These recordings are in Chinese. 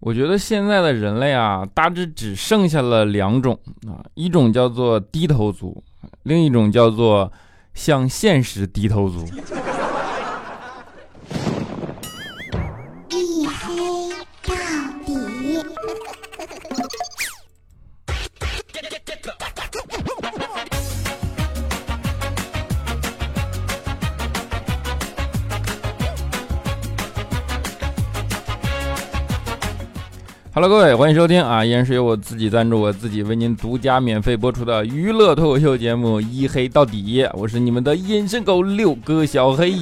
我觉得现在的人类啊，大致只剩下了两种啊，一种叫做低头族，另一种叫做向现实低头族。Hello，各位，欢迎收听啊！依然是由我自己赞助，我自己为您独家免费播出的娱乐脱口秀节目《一黑到底》，我是你们的隐身狗六哥小黑。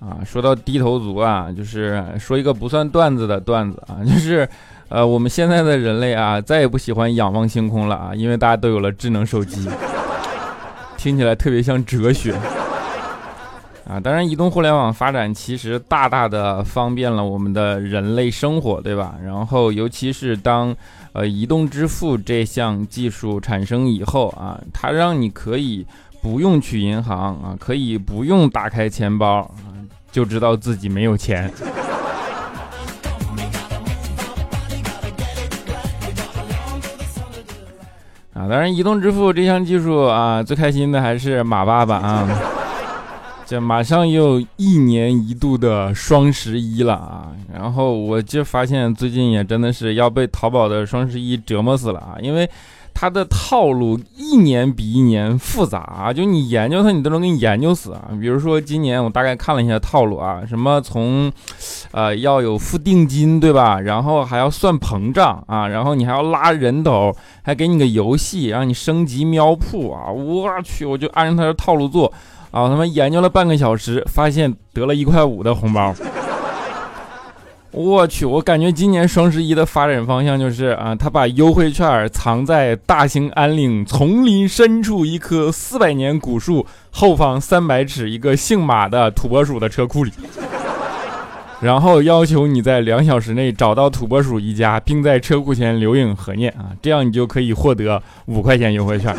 啊，说到低头族啊，就是说一个不算段子的段子啊，就是呃，我们现在的人类啊，再也不喜欢仰望星空了啊，因为大家都有了智能手机，听起来特别像哲学。啊，当然，移动互联网发展其实大大的方便了我们的人类生活，对吧？然后，尤其是当呃移动支付这项技术产生以后啊，它让你可以不用去银行啊，可以不用打开钱包啊，就知道自己没有钱。啊，当然，移动支付这项技术啊，最开心的还是马爸爸啊。这马上又一年一度的双十一了啊！然后我就发现最近也真的是要被淘宝的双十一折磨死了啊！因为它的套路一年比一年复杂啊，就你研究它，你都能给你研究死啊！比如说今年我大概看了一下套路啊，什么从，呃，要有付定金对吧？然后还要算膨胀啊，然后你还要拉人头，还给你个游戏让你升级喵铺啊！我去，我就按照它的套路做。啊！他们研究了半个小时，发现得了一块五的红包。我去！我感觉今年双十一的发展方向就是啊，他把优惠券藏在大兴安岭丛林深处一棵四百年古树后方三百尺一个姓马的土拨鼠的车库里，然后要求你在两小时内找到土拨鼠一家，并在车库前留影合念啊，这样你就可以获得五块钱优惠券。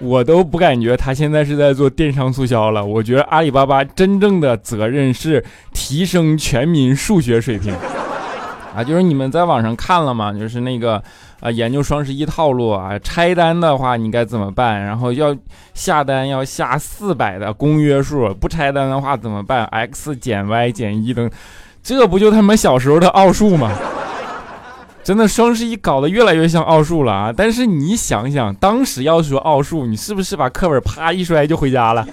我都不感觉他现在是在做电商促销了。我觉得阿里巴巴真正的责任是提升全民数学水平 啊！就是你们在网上看了吗？就是那个啊，研究双十一套路啊，拆单的话你该怎么办？然后要下单要下四百的公约数，不拆单的话怎么办？x 减 y 减一等，这不就他妈小时候的奥数吗？真的双十一搞得越来越像奥数了啊！但是你想想，当时要说奥数，你是不是把课本啪一摔就回家了？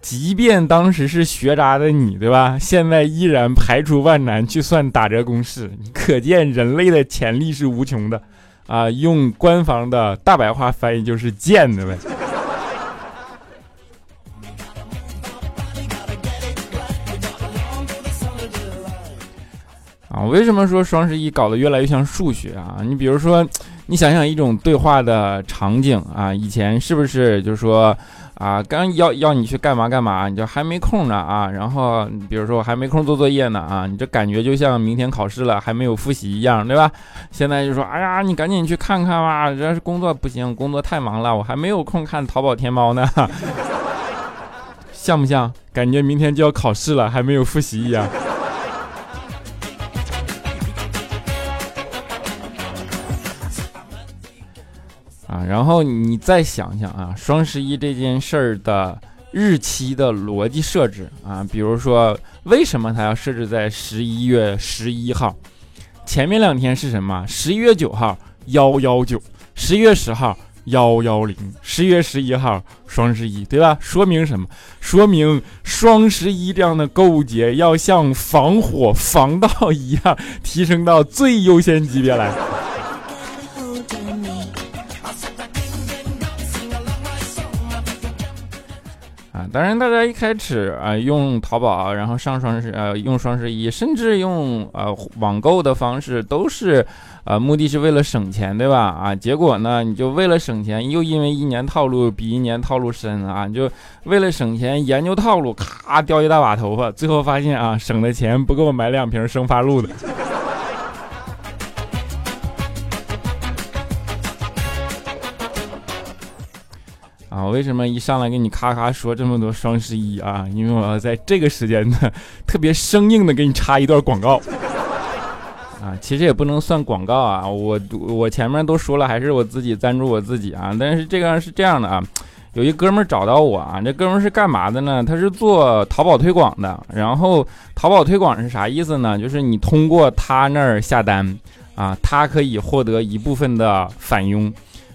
即便当时是学渣的你，对吧？现在依然排除万难去算打折公式，可见人类的潜力是无穷的啊！用官方的大白话翻译就是贱的呗。为什么说双十一搞得越来越像数学啊？你比如说，你想想一种对话的场景啊，以前是不是就是说啊，刚要要你去干嘛干嘛，你就还没空呢啊？然后比如说我还没空做作业呢啊，你这感觉就像明天考试了还没有复习一样，对吧？现在就说，哎呀，你赶紧去看看吧，这是工作不行，工作太忙了，我还没有空看淘宝天猫呢，像不像？感觉明天就要考试了，还没有复习一样。啊，然后你再想想啊，双十一这件事儿的日期的逻辑设置啊，比如说为什么它要设置在十一月十一号？前面两天是什么？十一月九号幺幺九，十一月十号幺幺零，十一月十一号双十一，对吧？说明什么？说明双十一这样的购物节要像防火防盗一样，提升到最优先级别来。当然，大家一开始啊用淘宝，然后上双十呃用双十一，甚至用呃网购的方式，都是呃目的是为了省钱，对吧？啊，结果呢，你就为了省钱，又因为一年套路比一年套路深啊，你就为了省钱研究套路，咔掉一大把头发，最后发现啊省的钱不够买两瓶生发露的。啊，为什么一上来给你咔咔说这么多双十一啊？因为我要在这个时间呢，特别生硬的给你插一段广告。啊，其实也不能算广告啊，我我前面都说了，还是我自己赞助我自己啊。但是这个是这样的啊，有一哥们找到我啊，这哥们是干嘛的呢？他是做淘宝推广的。然后淘宝推广是啥意思呢？就是你通过他那儿下单啊，他可以获得一部分的返佣。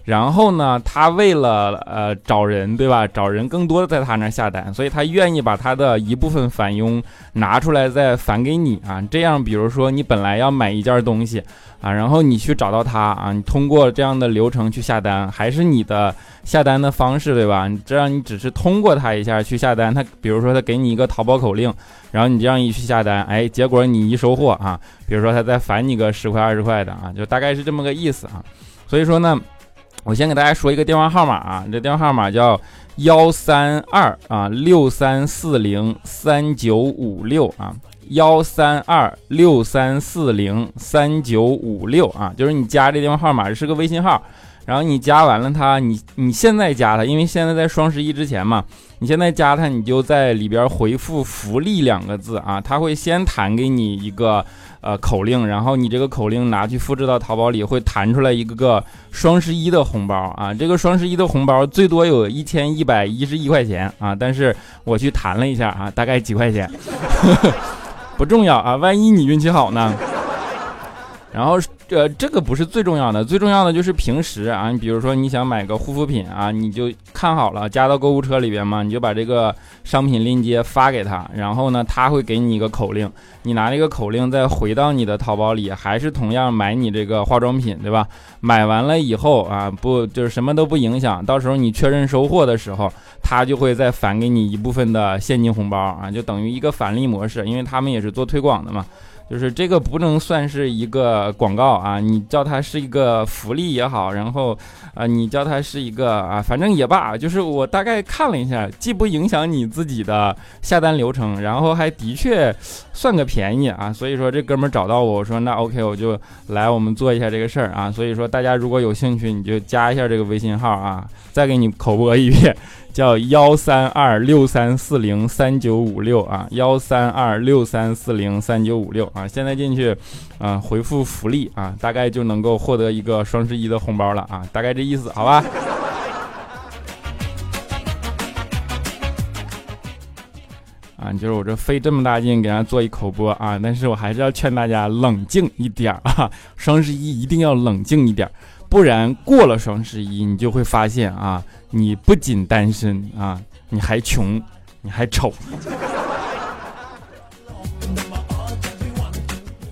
然后呢，他为了呃找人，对吧？找人更多的在他那下单，所以他愿意把他的一部分返佣拿出来再返给你啊。这样，比如说你本来要买一件东西啊，然后你去找到他啊，你通过这样的流程去下单，还是你的下单的方式，对吧？这样你只是通过他一下去下单，他比如说他给你一个淘宝口令，然后你这样一去下单，哎，结果你一收货啊，比如说他再返你个十块二十块的啊，就大概是这么个意思啊。所以说呢。我先给大家说一个电话号码啊，这电话号码叫幺三二啊六三四零三九五六啊，幺三二六三四零三九五六啊，就是你加这电话号码是个微信号。然后你加完了他，你你现在加他，因为现在在双十一之前嘛，你现在加他，你就在里边回复“福利”两个字啊，他会先弹给你一个呃口令，然后你这个口令拿去复制到淘宝里，会弹出来一个个双十一的红包啊，这个双十一的红包最多有一千一百一十一块钱啊，但是我去弹了一下啊，大概几块钱，不重要啊，万一你运气好呢，然后。这这个不是最重要的，最重要的就是平时啊，你比如说你想买个护肤品啊，你就看好了加到购物车里边嘛，你就把这个商品链接发给他，然后呢，他会给你一个口令，你拿这个口令再回到你的淘宝里，还是同样买你这个化妆品，对吧？买完了以后啊，不就是什么都不影响，到时候你确认收货的时候，他就会再返给你一部分的现金红包啊，就等于一个返利模式，因为他们也是做推广的嘛。就是这个不能算是一个广告啊，你叫它是一个福利也好，然后啊，你叫它是一个啊，反正也罢，就是我大概看了一下，既不影响你自己的下单流程，然后还的确算个便宜啊，所以说这哥们找到我，我说那 OK，我就来我们做一下这个事儿啊，所以说大家如果有兴趣，你就加一下这个微信号啊，再给你口播一遍。叫幺三二六三四零三九五六啊，幺三二六三四零三九五六啊，现在进去，啊，回复福利啊，大概就能够获得一个双十一的红包了啊，大概这意思，好吧？啊，就是我这费这么大劲给大家做一口播啊，但是我还是要劝大家冷静一点啊，双十一一定要冷静一点，不然过了双十一，你就会发现啊。你不仅单身啊，你还穷，你还丑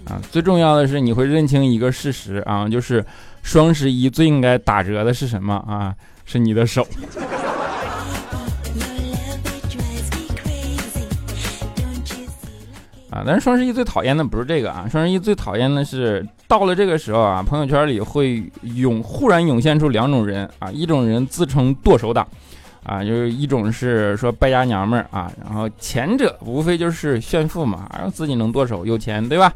啊！最重要的是，你会认清一个事实啊，就是双十一最应该打折的是什么啊？是你的手啊！但是双十一最讨厌的不是这个啊，双十一最讨厌的是到了这个时候啊，朋友圈里会涌忽然涌现出两种人啊，一种人自称剁手党。啊，就是一种是说败家娘们儿啊，然后前者无非就是炫富嘛，啊自己能剁手有钱，对吧？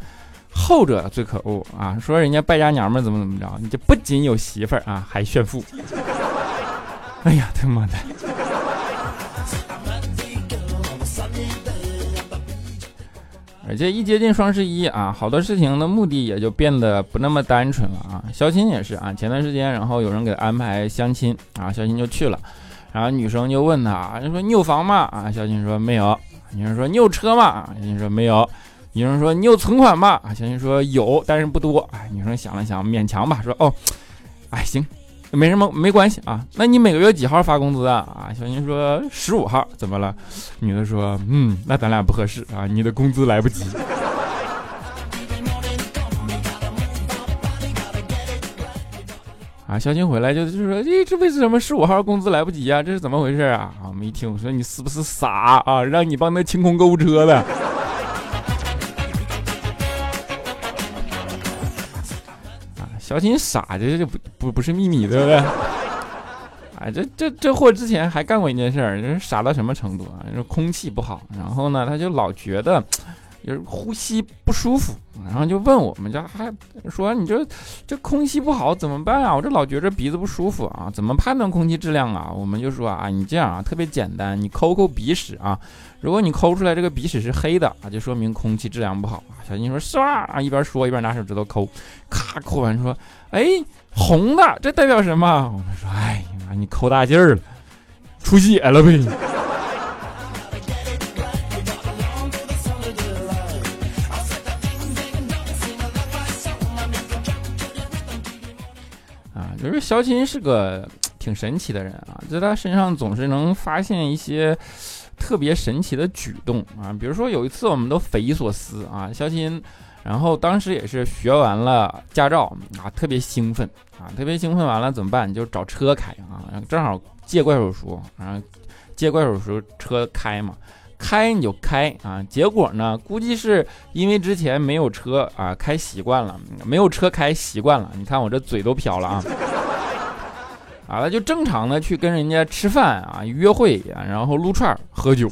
后者最可恶啊，说人家败家娘们儿怎么怎么着，你这不仅有媳妇儿啊，还炫富。哎呀，他妈的！而且一接近双十一啊，好多事情的目的也就变得不那么单纯了啊。相亲也是啊，前段时间然后有人给他安排相亲啊，相亲就去了。然后女生就问他，就说你有房吗？啊，小新说没有。女生说你有车吗？小新说没有。女生说你有存款吗？啊，小新说有，但是不多。哎，女生想了想，勉强吧，说哦，哎行，没什么，没关系啊。那你每个月几号发工资啊？啊，小新说十五号。怎么了？女的说嗯，那咱俩不合适啊，你的工资来不及。啊，小新回来就就说，咦，这为什么十五号工资来不及啊？这是怎么回事啊？啊，我们一听，我说你是不是傻啊？让你帮他清空购物车的。小新傻，这这不不不是秘密，对不对？哎，这这这货之前还干过一件事儿，就是傻到什么程度啊？就是空气不好，然后呢，他就老觉得。就是呼吸不舒服，然后就问我们家，还说你这这空气不好怎么办啊？我这老觉着鼻子不舒服啊，怎么判断空气质量啊？我们就说啊，你这样啊，特别简单，你抠抠鼻屎啊，如果你抠出来这个鼻屎是黑的啊，就说明空气质量不好啊。小金说是吧？啊，一边说一边拿手指头抠，咔抠完说，哎，红的，这代表什么？我们说，哎呀，你抠大劲儿了，出血了呗。啊就是肖钦是个挺神奇的人啊，在他身上总是能发现一些特别神奇的举动啊。比如说有一次，我们都匪夷所思啊，肖鑫，然后当时也是学完了驾照啊，特别兴奋啊，特别兴奋，完了怎么办？就找车开啊，正好借怪手书，然后借怪手书车开嘛。开你就开啊，结果呢，估计是因为之前没有车啊，开习惯了，没有车开习惯了。你看我这嘴都瓢了啊！啊，他就正常的去跟人家吃饭啊，约会啊，然后撸串喝酒，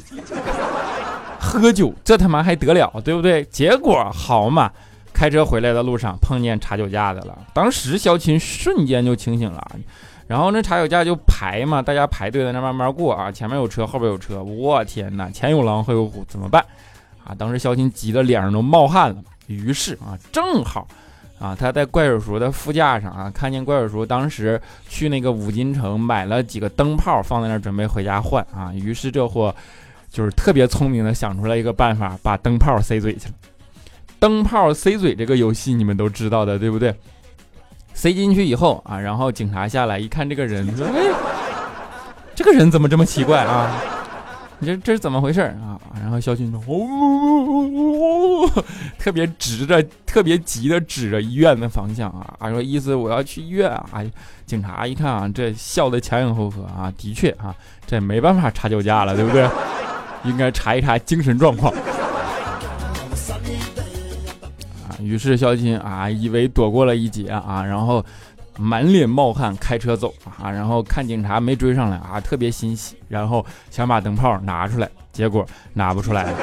喝酒这他妈还得了，对不对？结果好嘛，开车回来的路上碰见查酒驾的了，当时肖琴瞬间就清醒了。然后那查酒驾就排嘛，大家排队在那慢慢过啊，前面有车，后边有车，我天哪，前有狼后有虎，怎么办？啊，当时肖钦急得脸上都冒汗了。于是啊，正好啊，他在怪手叔的副驾上啊，看见怪手叔当时去那个五金城买了几个灯泡，放在那儿准备回家换啊。于是这货就是特别聪明的想出来一个办法，把灯泡塞嘴去了。灯泡塞嘴这个游戏你们都知道的，对不对？塞进去以后啊，然后警察下来一看，这个人说：“哎，这个人怎么这么奇怪啊？你这这是怎么回事啊？”然后肖军说：“哦，特别直着，特别急的指着医院的方向啊，啊说意思我要去医院啊。”警察一看啊，这笑得前仰后合啊，的确啊，这没办法查酒驾了，对不对？应该查一查精神状况。啊于是肖金啊，以为躲过了一劫啊，然后满脸冒汗开车走啊，然后看警察没追上来啊，特别欣喜，然后想把灯泡拿出来，结果拿不出来了，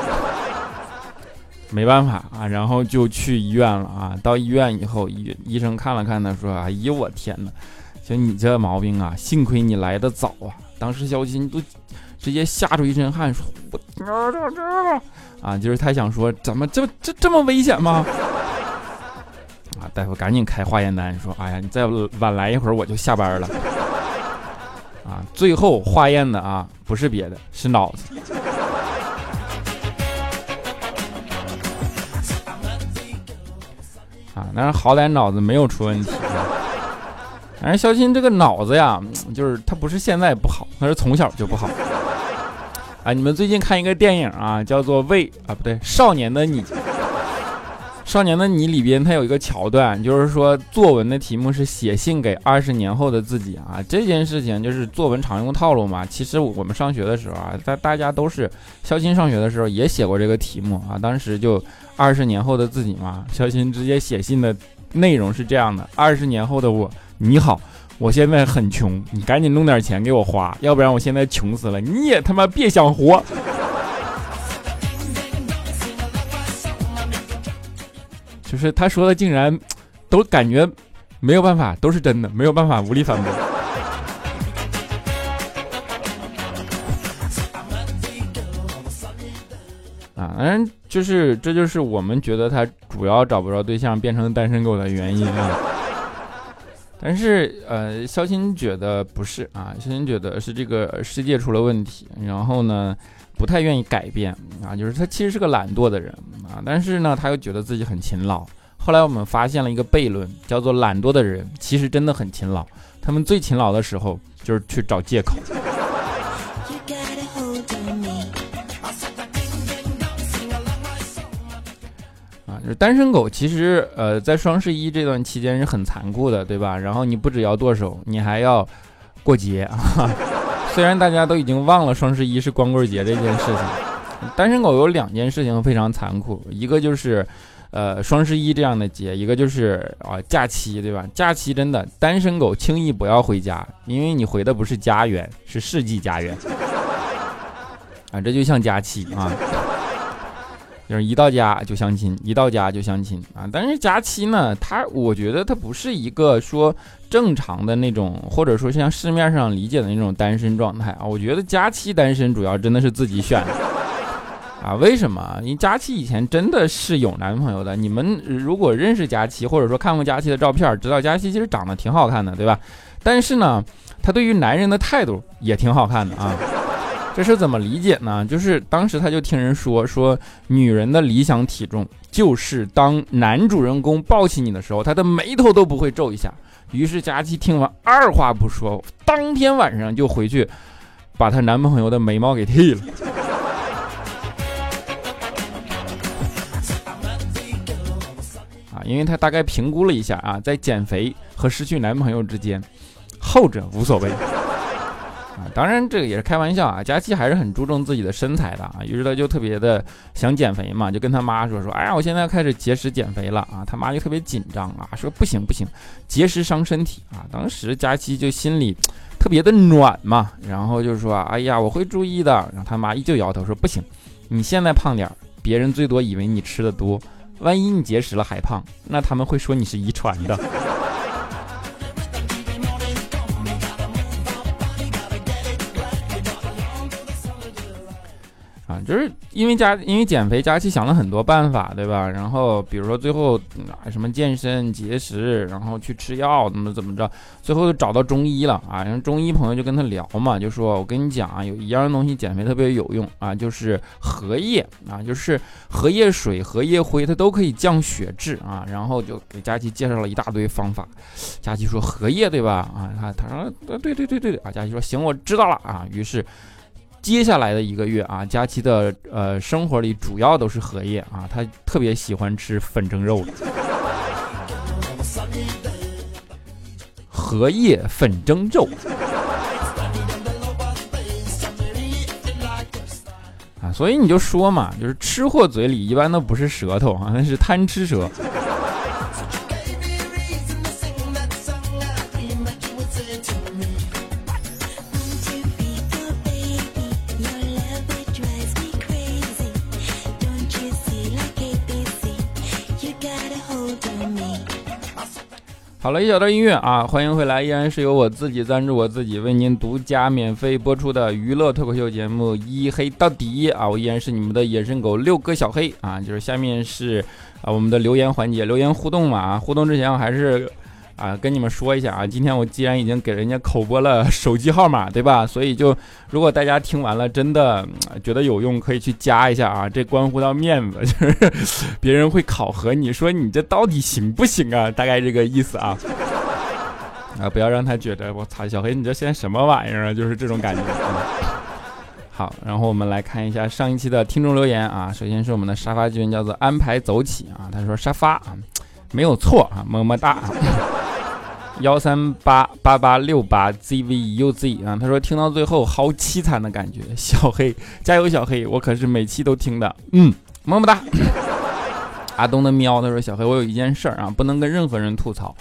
没办法啊，然后就去医院了啊。到医院以后，医医生看了看他，说：“哎呦我天哪，就你这毛病啊，幸亏你来的早啊。”当时肖钦都直接吓出一身汗，说：“我啊，就是他想说，怎么这这这么危险吗？”啊！大夫赶紧开化验单，说：“哎呀，你再晚来一会儿，我就下班了。”啊！最后化验的啊，不是别的，是脑子。啊，但是好歹脑子没有出问题。反正肖钦这个脑子呀，就是他不是现在不好，他是从小就不好。啊，你们最近看一个电影啊，叫做《为啊不对少年的你》。少年的你里边，它有一个桥段，就是说作文的题目是写信给二十年后的自己啊。这件事情就是作文常用套路嘛。其实我们上学的时候啊，在大家都是肖钦上学的时候也写过这个题目啊。当时就二十年后的自己嘛，肖钦直接写信的内容是这样的：二十年后的我，你好，我现在很穷，你赶紧弄点钱给我花，要不然我现在穷死了，你也他妈别想活。就是他说的，竟然 都感觉没有办法，都是真的，没有办法，无力反驳。啊，反正就是，这就是我们觉得他主要找不着对象，变成单身狗的原因啊。但是，呃，肖鑫觉得不是啊，肖鑫觉得是这个世界出了问题，然后呢，不太愿意改变啊，就是他其实是个懒惰的人。啊，但是呢，他又觉得自己很勤劳。后来我们发现了一个悖论，叫做懒惰的人其实真的很勤劳。他们最勤劳的时候就是去找借口。单身狗，其实呃，在双十一这段期间是很残酷的，对吧？然后你不只要剁手，你还要过节啊。虽然大家都已经忘了双十一是光棍节这件事情。单身狗有两件事情非常残酷，一个就是，呃，双十一这样的节，一个就是啊假期，对吧？假期真的单身狗轻易不要回家，因为你回的不是家园，是世纪家园。啊，这就像假期啊。就是一到家就相亲，一到家就相亲啊。但是佳期呢，他我觉得他不是一个说正常的那种，或者说像市面上理解的那种单身状态啊。我觉得佳期单身主要真的是自己选的 啊。为什么？因为佳期以前真的是有男朋友的。你们如果认识佳期，或者说看过佳期的照片，知道佳期其实长得挺好看的，对吧？但是呢，他对于男人的态度也挺好看的啊。这是怎么理解呢？就是当时他就听人说，说女人的理想体重就是当男主人公抱起你的时候，他的眉头都不会皱一下。于是佳琪听完，二话不说，当天晚上就回去把她男朋友的眉毛给剃了。啊，因为她大概评估了一下啊，在减肥和失去男朋友之间，后者无所谓。啊，当然这个也是开玩笑啊。佳期还是很注重自己的身材的啊，于是他就特别的想减肥嘛，就跟他妈说说，哎呀，我现在开始节食减肥了啊。他妈就特别紧张啊，说不行不行，节食伤身体啊。当时佳期就心里特别的暖嘛，然后就说，哎呀，我会注意的。然后他妈依旧摇头说，不行，你现在胖点儿，别人最多以为你吃的多，万一你节食了还胖，那他们会说你是遗传的。就是因为加因为减肥，佳琪想了很多办法，对吧？然后比如说最后啊什么健身、节食，然后去吃药，怎么怎么着，最后就找到中医了啊。然后中医朋友就跟他聊嘛，就说我跟你讲啊，有一样东西减肥特别有用啊，就是荷叶啊，就是荷叶水、荷叶灰，它都可以降血脂啊。然后就给佳琪介绍了一大堆方法。佳琪说荷叶对吧？啊，他他说对对对对啊。佳琪说行，我知道了啊。于是。接下来的一个月啊，佳琪的呃生活里主要都是荷叶啊，他特别喜欢吃粉蒸肉，荷叶粉蒸肉啊，所以你就说嘛，就是吃货嘴里一般都不是舌头啊，那是贪吃蛇。好了一小段音乐啊，欢迎回来，依然是由我自己赞助我自己为您独家免费播出的娱乐脱口秀节目《一黑到底》啊，我依然是你们的野生狗六哥小黑啊，就是下面是啊我们的留言环节，留言互动嘛啊，互动之前我还是。啊，跟你们说一下啊，今天我既然已经给人家口播了手机号码，对吧？所以就如果大家听完了真的觉得有用，可以去加一下啊，这关乎到面子，就是别人会考核你说你这到底行不行啊？大概这个意思啊。啊，不要让他觉得我操，小黑你这现在什么玩意儿啊？就是这种感觉。好，然后我们来看一下上一期的听众留言啊，首先是我们的沙发君，叫做安排走起啊，他说沙发啊没有错啊，么么哒。幺三八八八六八 zvuz 啊，他说听到最后好凄惨的感觉，小黑加油，小黑，我可是每期都听的，嗯，么么哒。阿东的喵，他说小黑，我有一件事儿啊，不能跟任何人吐槽，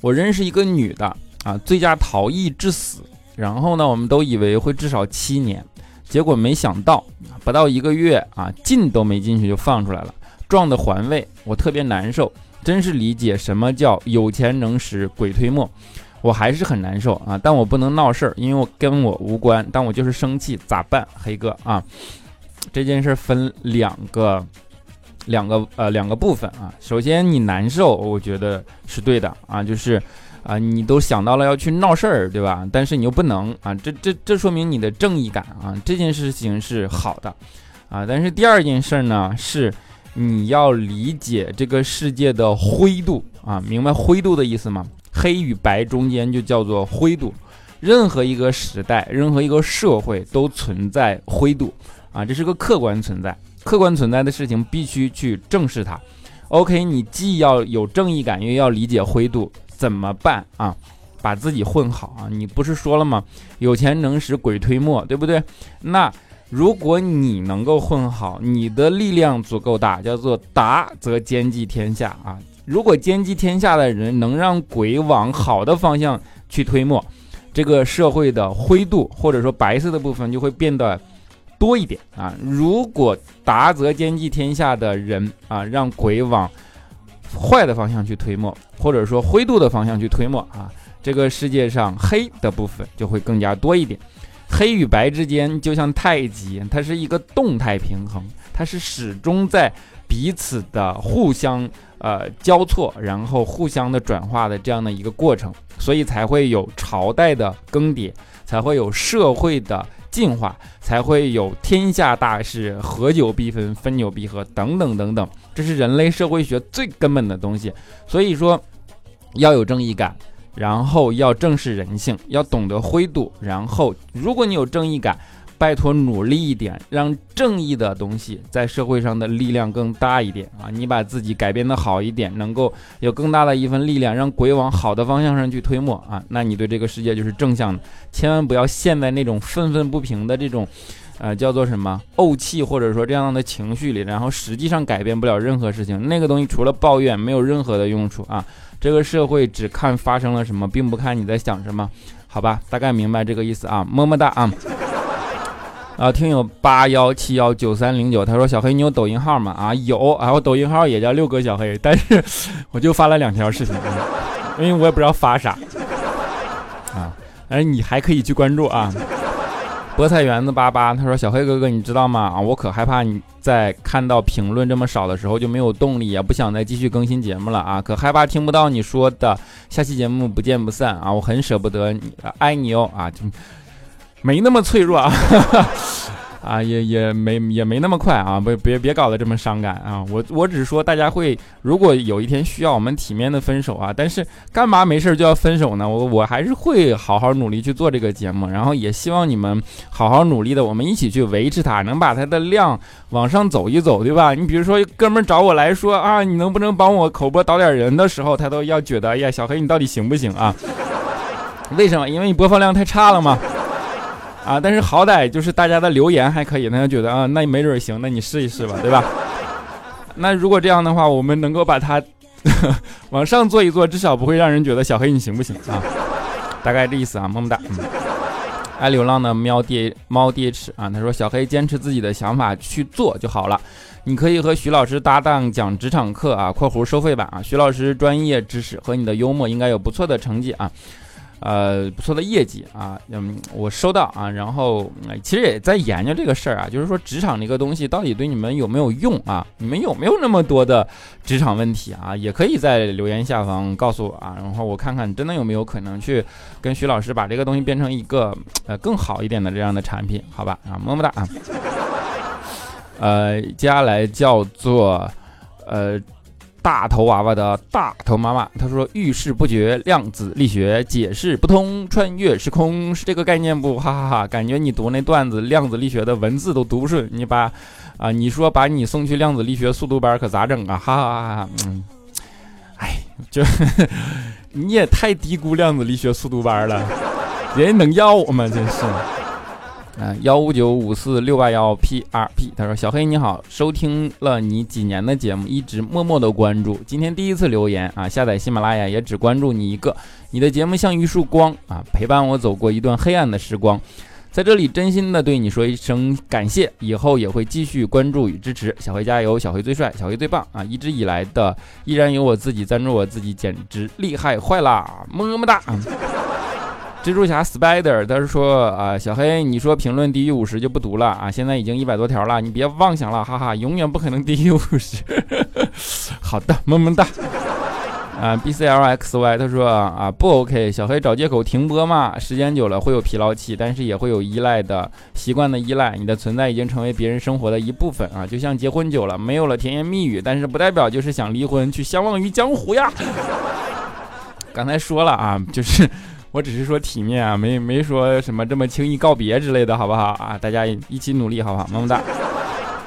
我认识一个女的啊，醉驾逃逸致死，然后呢，我们都以为会至少七年，结果没想到不到一个月啊，进都没进去就放出来了，撞的环卫，我特别难受。真是理解什么叫有钱能使鬼推磨，我还是很难受啊！但我不能闹事儿，因为我跟我无关。但我就是生气，咋办？黑哥啊，这件事分两个，两个呃两个部分啊。首先你难受，我觉得是对的啊，就是啊你都想到了要去闹事儿，对吧？但是你又不能啊，这这这说明你的正义感啊，这件事情是好的啊。但是第二件事呢是。你要理解这个世界的灰度啊，明白灰度的意思吗？黑与白中间就叫做灰度。任何一个时代，任何一个社会都存在灰度啊，这是个客观存在。客观存在的事情必须去正视它。OK，你既要有正义感，又要理解灰度，怎么办啊？把自己混好啊！你不是说了吗？有钱能使鬼推磨，对不对？那。如果你能够混好，你的力量足够大，叫做达则兼济天下啊！如果兼济天下的人能让鬼往好的方向去推磨，这个社会的灰度或者说白色的部分就会变得多一点啊。如果达则兼济天下的人啊，让鬼往坏的方向去推磨，或者说灰度的方向去推磨啊，这个世界上黑的部分就会更加多一点。黑与白之间就像太极，它是一个动态平衡，它是始终在彼此的互相呃交错，然后互相的转化的这样的一个过程，所以才会有朝代的更迭，才会有社会的进化，才会有天下大事，合久必分，分久必合，等等等等，这是人类社会学最根本的东西。所以说，要有正义感。然后要正视人性，要懂得灰度。然后，如果你有正义感，拜托努力一点，让正义的东西在社会上的力量更大一点啊！你把自己改变的好一点，能够有更大的一份力量，让鬼往好的方向上去推磨啊！那你对这个世界就是正向的，千万不要陷在那种愤愤不平的这种，呃，叫做什么怄气或者说这样的情绪里，然后实际上改变不了任何事情。那个东西除了抱怨，没有任何的用处啊！这个社会只看发生了什么，并不看你在想什么，好吧？大概明白这个意思啊，么么哒啊！啊，听友八幺七幺九三零九，他说小黑你有抖音号吗？啊，有啊，我抖音号也叫六哥小黑，但是我就发了两条视频，因为我也不知道发啥啊，但是你还可以去关注啊。菠菜园子八八，他说：“小黑哥哥，你知道吗？啊，我可害怕你在看到评论这么少的时候就没有动力，也不想再继续更新节目了啊！可害怕听不到你说的下期节目不见不散啊！我很舍不得你，爱你哦啊！就没那么脆弱啊。”啊，也也没也没那么快啊，不别别搞得这么伤感啊！我我只是说，大家会如果有一天需要我们体面的分手啊，但是干嘛没事就要分手呢？我我还是会好好努力去做这个节目，然后也希望你们好好努力的，我们一起去维持它，能把它的量往上走一走，对吧？你比如说哥们找我来说啊，你能不能帮我口播导点人的时候，他都要觉得，哎呀，小黑你到底行不行啊？为什么？因为你播放量太差了吗？啊，但是好歹就是大家的留言还可以，那就觉得啊，那没准行，那你试一试吧，对吧？那如果这样的话，我们能够把它 往上做一做，至少不会让人觉得小黑你行不行啊？大概这意思啊，么么哒。爱流浪的喵爹猫爹齿啊，他说小黑坚持自己的想法去做就好了。你可以和徐老师搭档讲职场课啊（括弧收费版啊），徐老师专业知识和你的幽默应该有不错的成绩啊。呃，不错的业绩啊，嗯，我收到啊，然后其实也在研究这个事儿啊，就是说职场这个东西到底对你们有没有用啊？你们有没有那么多的职场问题啊？也可以在留言下方告诉我啊，然后我看看真的有没有可能去跟徐老师把这个东西变成一个呃更好一点的这样的产品，好吧？啊，么么哒啊。呃，接下来叫做呃。大头娃娃的大头妈妈，她说：“遇事不决，量子力学解释不通，穿越时空是这个概念不？哈哈哈！感觉你读那段子，量子力学的文字都读不顺。你把 啊，你说把你送去量子力学速读班可咋整啊？哈哈哈！嗯，哎，就 你也太低估量子力学速读班了，人能要我吗？真是。”嗯，幺五九五四六八幺 P R P，他说：“小黑你好，收听了你几年的节目，一直默默的关注，今天第一次留言啊，下载喜马拉雅也只关注你一个，你的节目像一束光啊，陪伴我走过一段黑暗的时光，在这里真心的对你说一声感谢，以后也会继续关注与支持，小黑加油，小黑最帅，小黑最棒啊，一直以来的依然有我自己赞助我自己，简直厉害坏啦，么么哒。”蜘蛛侠 Spider，他是说啊，小黑，你说评论低于五十就不读了啊，现在已经一百多条了，你别妄想了，哈哈，永远不可能低于五十。好的，么么哒。啊，BCLXY，他说啊，不 OK，小黑找借口停播嘛，时间久了会有疲劳期，但是也会有依赖的习惯的依赖，你的存在已经成为别人生活的一部分啊，就像结婚久了没有了甜言蜜语，但是不代表就是想离婚去相忘于江湖呀。刚才说了啊，就是。我只是说体面啊，没没说什么这么轻易告别之类的，好不好啊？大家一起努力，好不好？么么哒。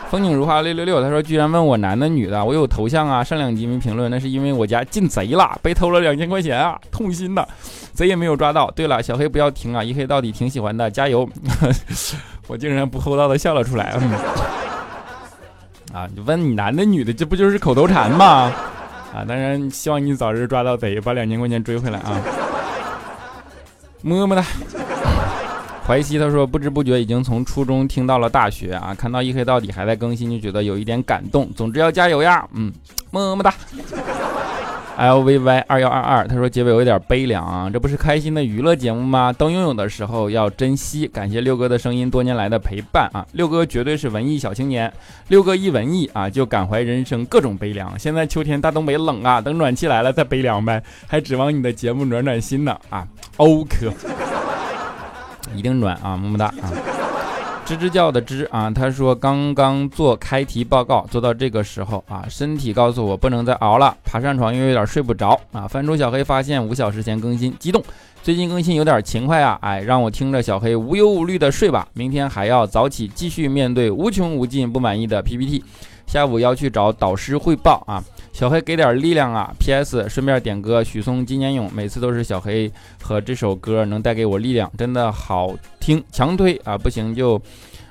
风景如花六六六，他说居然问我男的女的，我有头像啊。上两集没评论，那是因为我家进贼了，被偷了两千块钱啊，痛心的，贼也没有抓到。对了，小黑不要停啊，一黑到底挺喜欢的，加油！我竟然不厚道的笑了出来。啊，你问你男的女的，这不就是口头禅吗？啊，当然希望你早日抓到贼，把两千块钱追回来啊。么么哒，淮西他说不知不觉已经从初中听到了大学啊，看到一黑到底还在更新，就觉得有一点感动。总之要加油呀，嗯，么么哒。L V Y 二幺二二，他说结尾有点悲凉啊，这不是开心的娱乐节目吗？当拥有的时候要珍惜，感谢六哥的声音多年来的陪伴啊，六哥绝对是文艺小青年，六哥一文艺啊就感怀人生各种悲凉。现在秋天大东北冷啊，等暖气来了再悲凉呗，还指望你的节目暖暖心呢啊，欧科一定暖啊，么么哒啊。吱吱叫的吱啊，他说刚刚做开题报告，做到这个时候啊，身体告诉我不能再熬了，爬上床又有点睡不着啊。翻出小黑发现五小时前更新，激动，最近更新有点勤快啊，哎，让我听着小黑无忧无虑的睡吧，明天还要早起继续面对无穷无尽不满意的 PPT，下午要去找导师汇报啊。小黑给点力量啊！P.S. 顺便点歌，许嵩《金年勇》，每次都是小黑和这首歌能带给我力量，真的好听，强推啊！不行就，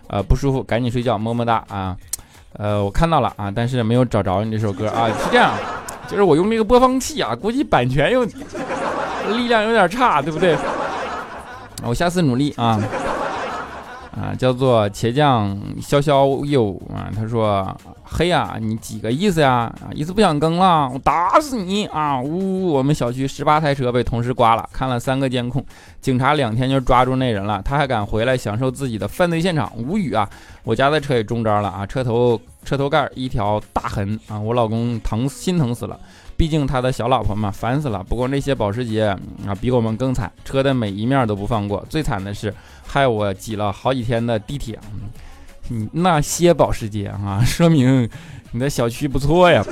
呃不舒服，赶紧睡觉，么么哒啊！呃，我看到了啊，但是没有找着你这首歌啊，是这样，就是我用这个播放器啊，估计版权有力量有点差，对不对？我下次努力啊。啊，叫做茄酱潇潇又啊，他说黑呀，你几个意思呀？啊，意思不想更了，我打死你啊！呜，我们小区十八台车被同时刮了，看了三个监控，警察两天就抓住那人了，他还敢回来享受自己的犯罪现场，无语啊！我家的车也中招了啊，车头车头盖一条大痕啊，我老公疼心疼死了。毕竟他的小老婆嘛，烦死了。不过那些保时捷啊，比我们更惨，车的每一面都不放过。最惨的是，害我挤了好几天的地铁。你那些保时捷啊，说明你的小区不错呀。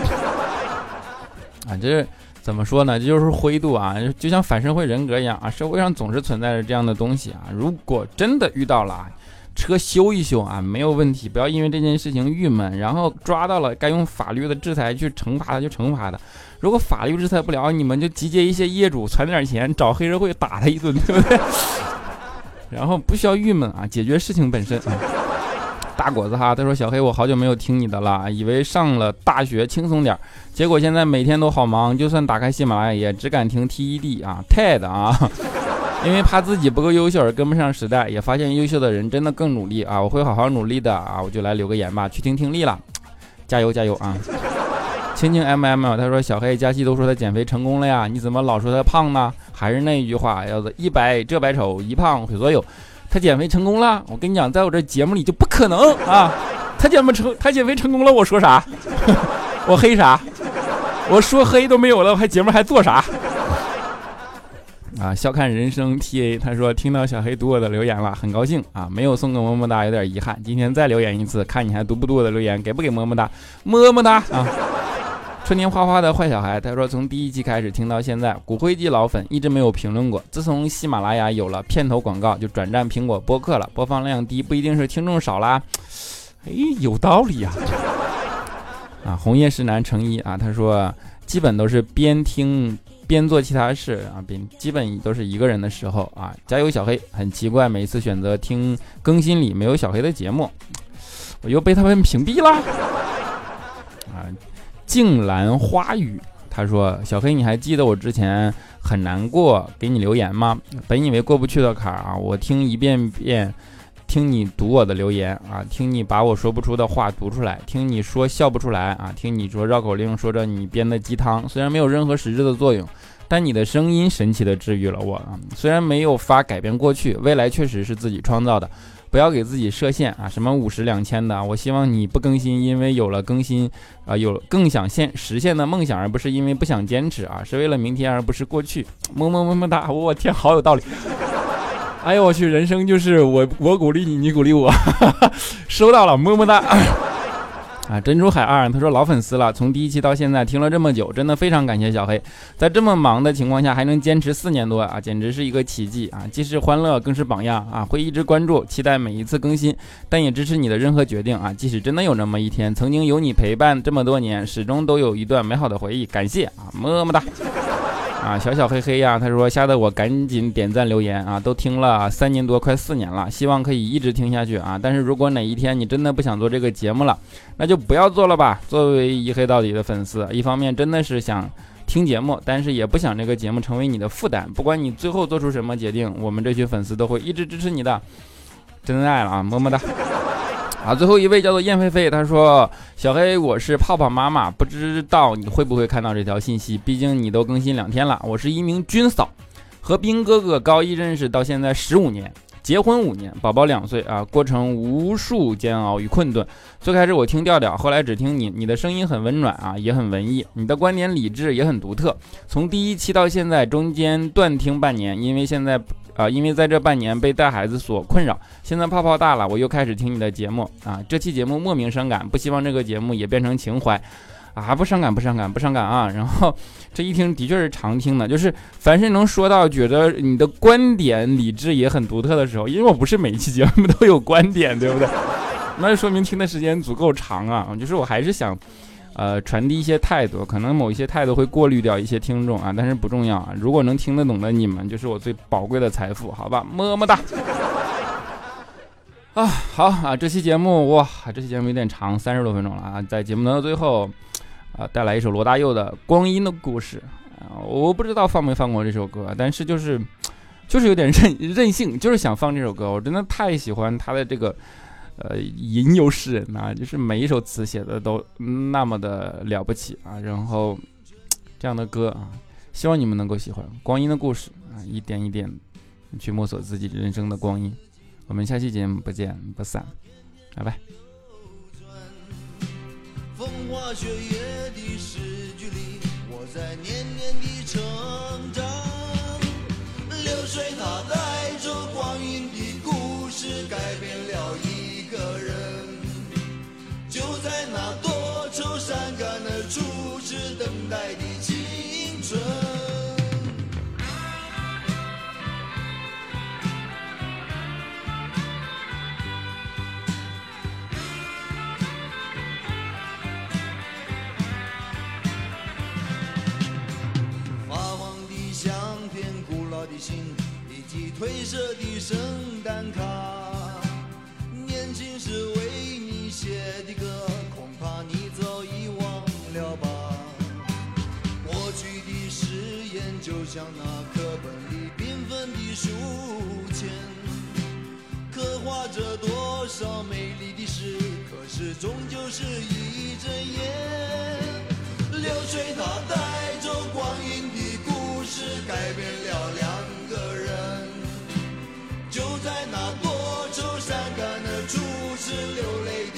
啊，这怎么说呢？这就是灰度啊，就像反社会人格一样啊。社会上总是存在着这样的东西啊。如果真的遇到了，车修一修啊，没有问题。不要因为这件事情郁闷，然后抓到了该用法律的制裁去惩罚他，就惩罚他。如果法律制裁不了，你们就集结一些业主，存点钱，找黑社会打他一顿，对不对？然后不需要郁闷啊，解决事情本身。大果子哈，他说小黑，我好久没有听你的了，以为上了大学轻松点，结果现在每天都好忙，就算打开喜马拉雅也只敢听 TED 啊，TED 啊。因为怕自己不够优秀而跟不上时代，也发现优秀的人真的更努力啊！我会好好努力的啊！我就来留个言吧，去听听力了，加油加油啊！青青 M M，他说小黑佳期都说他减肥成功了呀，你怎么老说他胖呢？还是那一句话，要是一白遮百丑，一胖毁所有。他减肥成功了，我跟你讲，在我这节目里就不可能啊！他减不成，他减肥成功了，我说啥？我黑啥？我说黑都没有了，我还节目还做啥？啊，笑看人生 T A，他说听到小黑读我的留言了，很高兴啊，没有送个么么哒，有点遗憾。今天再留言一次，看你还读不读我的留言，给不给么么哒？么么哒啊！春天花花的坏小孩，他说从第一期开始听到现在，骨灰级老粉，一直没有评论过。自从喜马拉雅有了片头广告，就转战苹果播客了，播放量低不一定是听众少啦。哎，有道理呀！啊，红叶石南成一啊，他说基本都是边听。边做其他事啊，边基本都是一个人的时候啊。加油，小黑！很奇怪，每次选择听更新里没有小黑的节目，我又被他们屏蔽了。啊，静兰花语，他说：“小黑，你还记得我之前很难过给你留言吗？本以为过不去的坎儿啊，我听一遍遍，听你读我的留言啊，听你把我说不出的话读出来，听你说笑不出来啊，听你说绕口令，说着你编的鸡汤，虽然没有任何实质的作用。”但你的声音神奇的治愈了我啊！虽然没有法改变过去，未来确实是自己创造的，不要给自己设限啊！什么五十两千的，我希望你不更新，因为有了更新啊，有更想现实现的梦想，而不是因为不想坚持啊，是为了明天，而不是过去。么么么么哒！我天，好有道理！哎呦我去，人生就是我我鼓励你，你鼓励我，收到了，么么哒。啊，珍珠海二，他说老粉丝了，从第一期到现在听了这么久，真的非常感谢小黑，在这么忙的情况下还能坚持四年多啊，简直是一个奇迹啊！既是欢乐，更是榜样啊！会一直关注，期待每一次更新，但也支持你的任何决定啊！即使真的有那么一天，曾经有你陪伴这么多年，始终都有一段美好的回忆，感谢啊，么么哒。啊，小小黑黑呀，他说吓得我赶紧点赞留言啊，都听了三年多，快四年了，希望可以一直听下去啊。但是如果哪一天你真的不想做这个节目了，那就不要做了吧。作为一黑到底的粉丝，一方面真的是想听节目，但是也不想这个节目成为你的负担。不管你最后做出什么决定，我们这群粉丝都会一直支持你的。真爱了啊，么么哒。啊，最后一位叫做燕飞飞，他说：“小黑，我是泡泡妈妈，不知道你会不会看到这条信息？毕竟你都更新两天了。我是一名军嫂，和兵哥哥高一认识到现在十五年。”结婚五年，宝宝两岁啊，过程无数煎熬与困顿。最开始我听调调，后来只听你。你的声音很温暖啊，也很文艺。你的观点理智，也很独特。从第一期到现在，中间断听半年，因为现在啊，因为在这半年被带孩子所困扰。现在泡泡大了，我又开始听你的节目啊。这期节目莫名伤感，不希望这个节目也变成情怀。啊，不伤感，不伤感，不伤感啊！然后这一听的确是常听的，就是凡是能说到觉得你的观点理智也很独特的时候，因为我不是每一期节目都有观点，对不对？那就说明听的时间足够长啊！就是我还是想，呃，传递一些态度，可能某一些态度会过滤掉一些听众啊，但是不重要啊。如果能听得懂的你们，就是我最宝贵的财富，好吧？么么哒！啊，好啊，这期节目哇，这期节目有点长，三十多分钟了啊，在节目的最后。啊，带来一首罗大佑的《光阴的故事》啊，我不知道放没放过这首歌，但是就是，就是有点任任性，就是想放这首歌。我真的太喜欢他的这个，呃，吟游诗人呐，就是每一首词写的都那么的了不起啊。然后这样的歌啊，希望你们能够喜欢《光阴的故事》啊，一点一点去摸索自己人生的光阴。我们下期节目不见不散，拜拜。风花雪月的诗句里，我在年年的成长。流水它代的青春发黄的相片古老的信以及褪色的圣诞卡。年轻时为你写的歌。就像那课本里缤纷的书签，刻画着多少美丽的诗，可是终究是一阵烟。流水它带走光阴的故事，改变了两个人。就在那多愁善感的初次流泪的